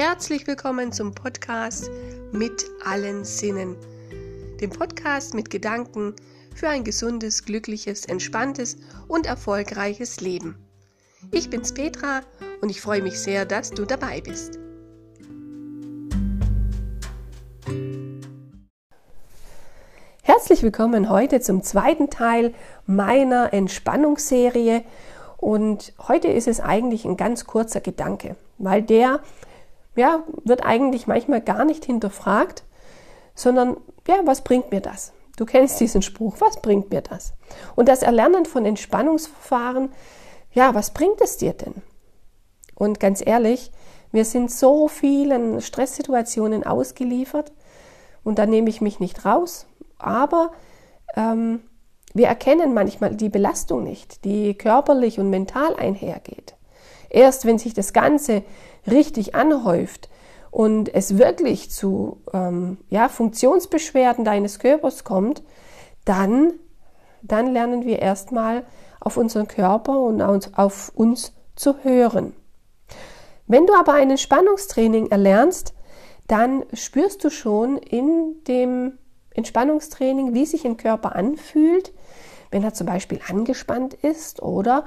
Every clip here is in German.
Herzlich willkommen zum Podcast mit allen Sinnen. Dem Podcast mit Gedanken für ein gesundes, glückliches, entspanntes und erfolgreiches Leben. Ich bin's Petra und ich freue mich sehr, dass du dabei bist. Herzlich willkommen heute zum zweiten Teil meiner Entspannungsserie. Und heute ist es eigentlich ein ganz kurzer Gedanke, weil der ja, wird eigentlich manchmal gar nicht hinterfragt, sondern ja, was bringt mir das? Du kennst diesen Spruch, was bringt mir das? Und das Erlernen von Entspannungsverfahren, ja, was bringt es dir denn? Und ganz ehrlich, wir sind so vielen Stresssituationen ausgeliefert und da nehme ich mich nicht raus, aber ähm, wir erkennen manchmal die Belastung nicht, die körperlich und mental einhergeht. Erst wenn sich das Ganze richtig anhäuft und es wirklich zu ähm, ja, Funktionsbeschwerden deines Körpers kommt, dann, dann lernen wir erstmal auf unseren Körper und auf uns zu hören. Wenn du aber ein Entspannungstraining erlernst, dann spürst du schon in dem Entspannungstraining, wie sich ein Körper anfühlt, wenn er zum Beispiel angespannt ist oder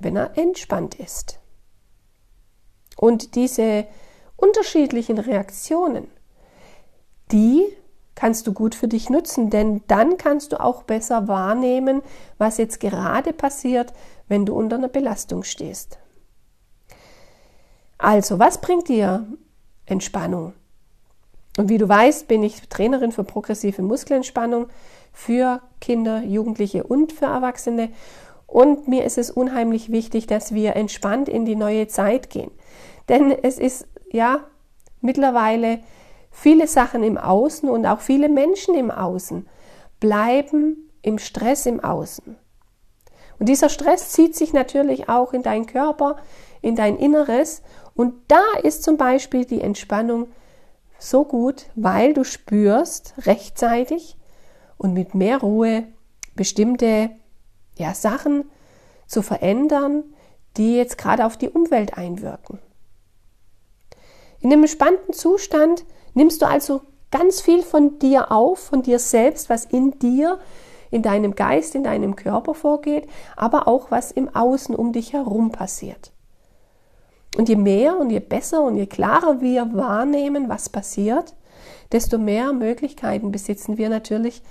wenn er entspannt ist. Und diese unterschiedlichen Reaktionen, die kannst du gut für dich nutzen, denn dann kannst du auch besser wahrnehmen, was jetzt gerade passiert, wenn du unter einer Belastung stehst. Also, was bringt dir Entspannung? Und wie du weißt, bin ich Trainerin für progressive Muskelentspannung für Kinder, Jugendliche und für Erwachsene. Und mir ist es unheimlich wichtig, dass wir entspannt in die neue Zeit gehen. Denn es ist ja mittlerweile viele Sachen im Außen und auch viele Menschen im Außen bleiben im Stress im Außen. Und dieser Stress zieht sich natürlich auch in deinen Körper, in dein Inneres. Und da ist zum Beispiel die Entspannung so gut, weil du spürst rechtzeitig und mit mehr Ruhe bestimmte ja, Sachen zu verändern, die jetzt gerade auf die Umwelt einwirken. In dem entspannten Zustand nimmst du also ganz viel von dir auf, von dir selbst, was in dir, in deinem Geist, in deinem Körper vorgeht, aber auch was im Außen um dich herum passiert. Und je mehr und je besser und je klarer wir wahrnehmen, was passiert, desto mehr Möglichkeiten besitzen wir natürlich,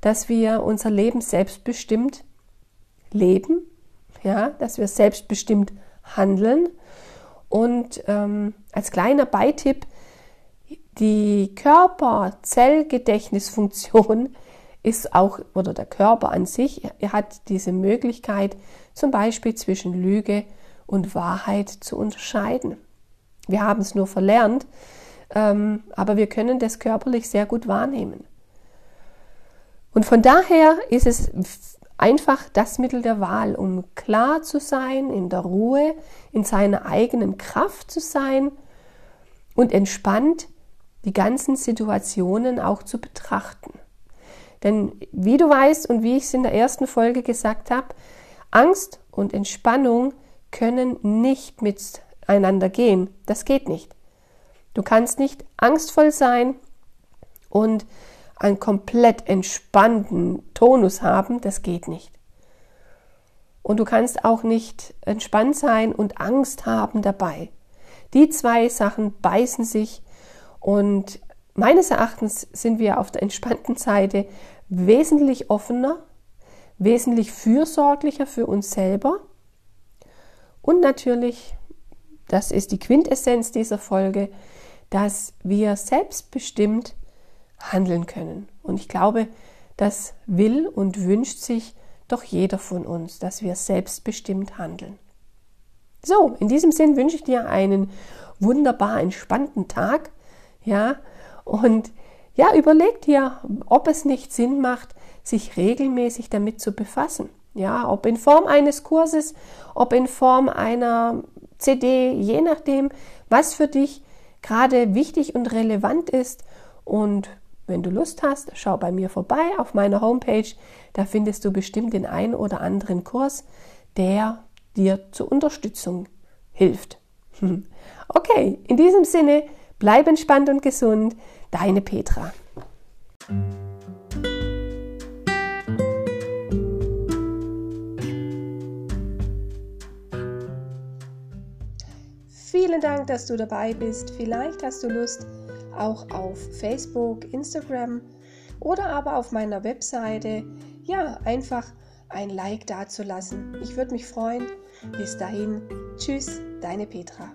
dass wir unser Leben selbstbestimmt leben, ja, dass wir selbstbestimmt handeln und ähm, als kleiner Beitipp, die Körper-Zellgedächtnisfunktion ist auch, oder der Körper an sich, hat diese Möglichkeit, zum Beispiel zwischen Lüge und Wahrheit zu unterscheiden. Wir haben es nur verlernt, ähm, aber wir können das körperlich sehr gut wahrnehmen. Und von daher ist es einfach das Mittel der Wahl, um klar zu sein, in der Ruhe, in seiner eigenen Kraft zu sein und entspannt die ganzen Situationen auch zu betrachten. Denn wie du weißt und wie ich es in der ersten Folge gesagt habe, Angst und Entspannung können nicht miteinander gehen. Das geht nicht. Du kannst nicht angstvoll sein und einen komplett entspannten Tonus haben, das geht nicht. Und du kannst auch nicht entspannt sein und Angst haben dabei. Die zwei Sachen beißen sich und meines Erachtens sind wir auf der entspannten Seite wesentlich offener, wesentlich fürsorglicher für uns selber und natürlich, das ist die Quintessenz dieser Folge, dass wir selbstbestimmt handeln können. Und ich glaube, das will und wünscht sich doch jeder von uns, dass wir selbstbestimmt handeln. So, in diesem Sinn wünsche ich dir einen wunderbar entspannten Tag, ja, und ja, überleg dir, ob es nicht Sinn macht, sich regelmäßig damit zu befassen. Ja, ob in Form eines Kurses, ob in Form einer CD, je nachdem, was für dich gerade wichtig und relevant ist. Und wenn du Lust hast, schau bei mir vorbei auf meiner Homepage. Da findest du bestimmt den einen oder anderen Kurs, der dir zur Unterstützung hilft. Okay, in diesem Sinne, bleib entspannt und gesund. Deine Petra. Vielen Dank, dass du dabei bist. Vielleicht hast du Lust, auch auf Facebook, Instagram oder aber auf meiner Webseite, ja, einfach ein Like dazulassen. Ich würde mich freuen. Bis dahin, tschüss, deine Petra.